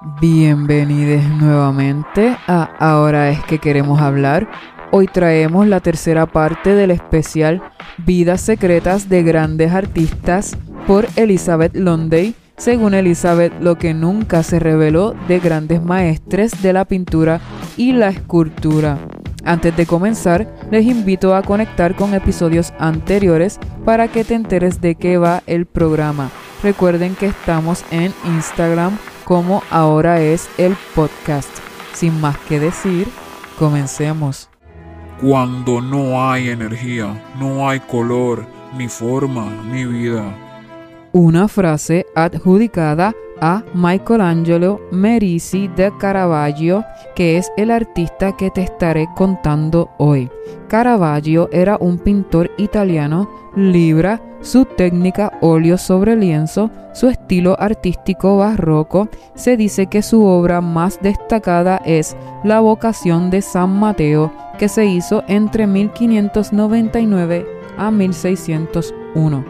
Bienvenidos nuevamente a Ahora es que queremos hablar. Hoy traemos la tercera parte del especial Vidas secretas de grandes artistas por Elizabeth Londay. Según Elizabeth, lo que nunca se reveló de grandes maestres de la pintura y la escultura. Antes de comenzar, les invito a conectar con episodios anteriores para que te enteres de qué va el programa. Recuerden que estamos en Instagram como ahora es el podcast. Sin más que decir, comencemos. Cuando no hay energía, no hay color, ni forma, ni vida. Una frase adjudicada a Michelangelo Merisi de Caravaggio, que es el artista que te estaré contando hoy. Caravaggio era un pintor italiano, libra, su técnica óleo sobre lienzo, su estilo artístico barroco, se dice que su obra más destacada es La vocación de San Mateo, que se hizo entre 1599 a 1601.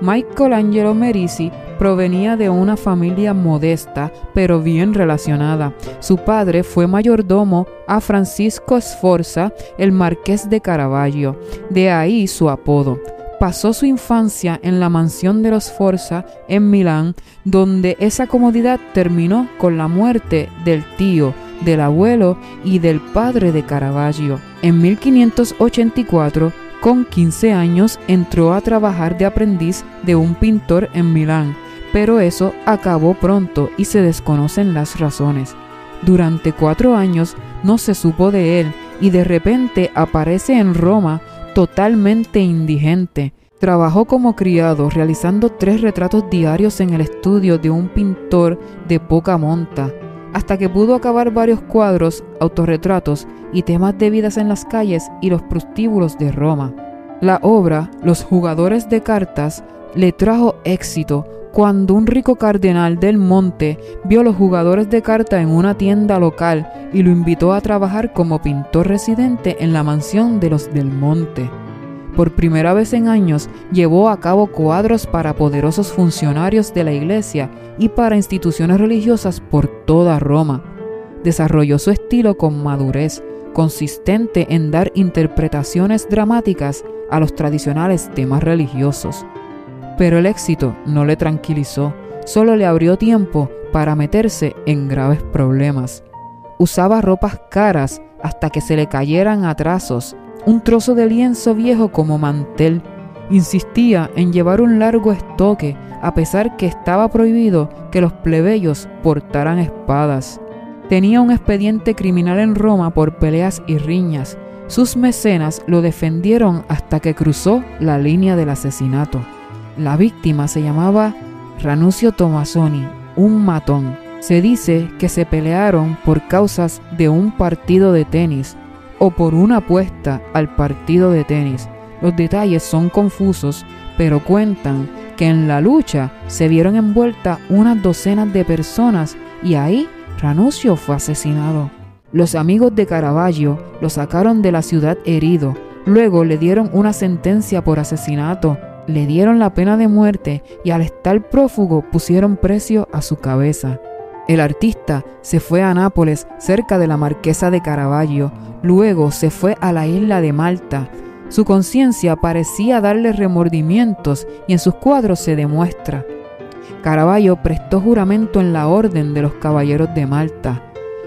Michelangelo Merisi provenía de una familia modesta, pero bien relacionada. Su padre fue mayordomo a Francisco Sforza, el marqués de Caravaggio, de ahí su apodo. Pasó su infancia en la mansión de los Sforza en Milán, donde esa comodidad terminó con la muerte del tío, del abuelo y del padre de Caravaggio. En 1584, con 15 años, entró a trabajar de aprendiz de un pintor en Milán pero eso acabó pronto y se desconocen las razones. Durante cuatro años no se supo de él y de repente aparece en Roma totalmente indigente. Trabajó como criado realizando tres retratos diarios en el estudio de un pintor de poca monta, hasta que pudo acabar varios cuadros, autorretratos y temas de vidas en las calles y los prostíbulos de Roma. La obra, Los jugadores de cartas, le trajo éxito cuando un rico cardenal del monte vio los jugadores de carta en una tienda local y lo invitó a trabajar como pintor residente en la mansión de los del monte. Por primera vez en años llevó a cabo cuadros para poderosos funcionarios de la iglesia y para instituciones religiosas por toda Roma. Desarrolló su estilo con madurez, consistente en dar interpretaciones dramáticas a los tradicionales temas religiosos. Pero el éxito no le tranquilizó, solo le abrió tiempo para meterse en graves problemas. Usaba ropas caras hasta que se le cayeran atrasos, un trozo de lienzo viejo como mantel. Insistía en llevar un largo estoque, a pesar que estaba prohibido que los plebeyos portaran espadas. Tenía un expediente criminal en Roma por peleas y riñas. Sus mecenas lo defendieron hasta que cruzó la línea del asesinato. La víctima se llamaba Ranuccio Tomasoni, un matón. Se dice que se pelearon por causas de un partido de tenis o por una apuesta al partido de tenis. Los detalles son confusos, pero cuentan que en la lucha se vieron envueltas unas docenas de personas y ahí Ranuccio fue asesinado. Los amigos de Caravaggio lo sacaron de la ciudad herido, luego le dieron una sentencia por asesinato le dieron la pena de muerte y al estar prófugo pusieron precio a su cabeza. El artista se fue a Nápoles, cerca de la marquesa de Caravaggio, luego se fue a la isla de Malta. Su conciencia parecía darle remordimientos y en sus cuadros se demuestra. Caravaggio prestó juramento en la Orden de los Caballeros de Malta.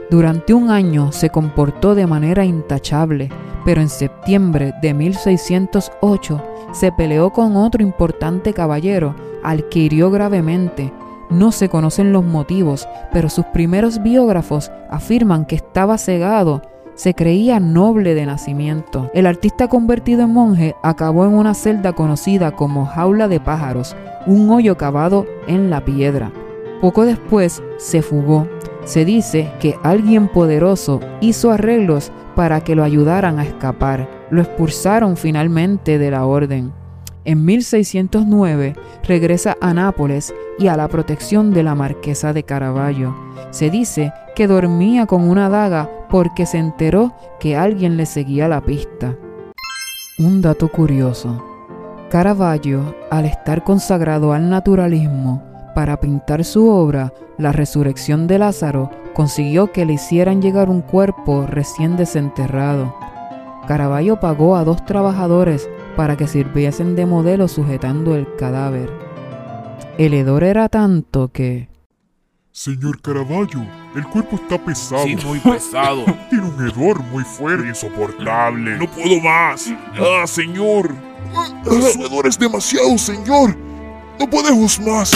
Durante un año se comportó de manera intachable, pero en septiembre de 1608 se peleó con otro importante caballero, al que hirió gravemente. No se conocen los motivos, pero sus primeros biógrafos afirman que estaba cegado, se creía noble de nacimiento. El artista convertido en monje acabó en una celda conocida como jaula de pájaros, un hoyo cavado en la piedra. Poco después se fugó. Se dice que alguien poderoso hizo arreglos para que lo ayudaran a escapar. Lo expulsaron finalmente de la orden. En 1609 regresa a Nápoles y a la protección de la marquesa de Caravaggio. Se dice que dormía con una daga porque se enteró que alguien le seguía la pista. Un dato curioso. Caravaggio, al estar consagrado al naturalismo, para pintar su obra, La resurrección de Lázaro, consiguió que le hicieran llegar un cuerpo recién desenterrado. Caravaggio pagó a dos trabajadores para que sirviesen de modelo sujetando el cadáver. El hedor era tanto que... Señor Caravaggio, el cuerpo está pesado. Sí, muy pesado. Tiene un hedor muy fuerte. Insoportable. No puedo más. Ah, señor. Su hedor es demasiado, señor. No podemos más.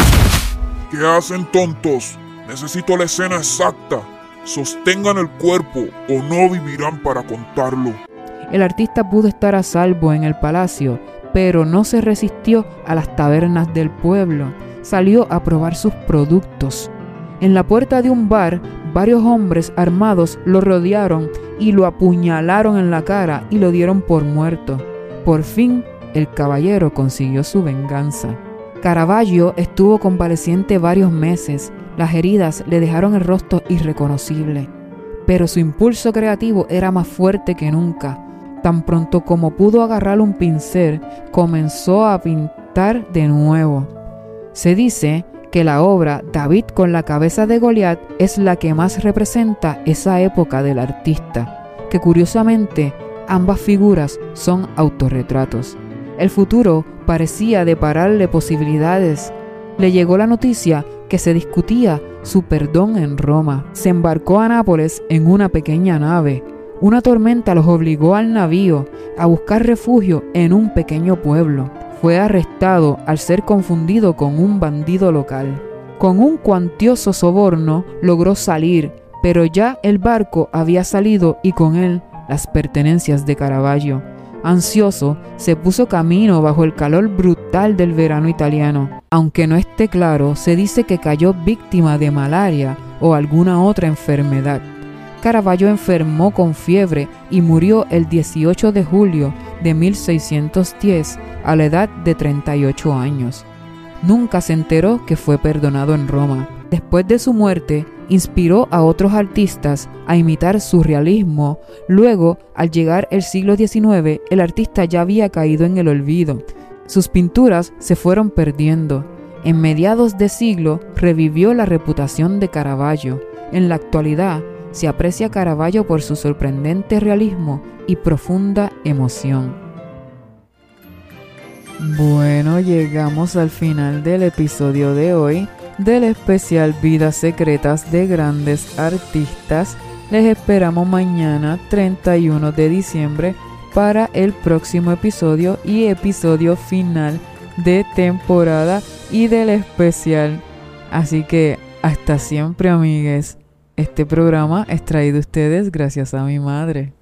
¿Qué hacen, tontos? Necesito la escena exacta. Sostengan el cuerpo o no vivirán para contarlo. El artista pudo estar a salvo en el palacio, pero no se resistió a las tabernas del pueblo. Salió a probar sus productos. En la puerta de un bar, varios hombres armados lo rodearon y lo apuñalaron en la cara y lo dieron por muerto. Por fin, el caballero consiguió su venganza. Caravaggio estuvo convaleciente varios meses. Las heridas le dejaron el rostro irreconocible. Pero su impulso creativo era más fuerte que nunca. Tan pronto como pudo agarrar un pincel, comenzó a pintar de nuevo. Se dice que la obra David con la cabeza de Goliat es la que más representa esa época del artista, que curiosamente ambas figuras son autorretratos. El futuro parecía depararle posibilidades. Le llegó la noticia que se discutía su perdón en Roma. Se embarcó a Nápoles en una pequeña nave. Una tormenta los obligó al navío a buscar refugio en un pequeño pueblo fue arrestado al ser confundido con un bandido local. Con un cuantioso soborno logró salir, pero ya el barco había salido y con él las pertenencias de Caravaggio. Ansioso, se puso camino bajo el calor brutal del verano italiano. Aunque no esté claro, se dice que cayó víctima de malaria o alguna otra enfermedad. Caravaggio enfermó con fiebre y murió el 18 de julio de 1610 a la edad de 38 años. Nunca se enteró que fue perdonado en Roma. Después de su muerte, inspiró a otros artistas a imitar su realismo. Luego, al llegar el siglo XIX, el artista ya había caído en el olvido. Sus pinturas se fueron perdiendo. En mediados de siglo revivió la reputación de Caravaggio. En la actualidad, se aprecia Caravaggio por su sorprendente realismo y profunda emoción. Bueno, llegamos al final del episodio de hoy del especial Vidas Secretas de Grandes Artistas. Les esperamos mañana 31 de diciembre para el próximo episodio y episodio final de temporada y del especial. Así que hasta siempre amigues. Este programa es traído a ustedes gracias a mi madre.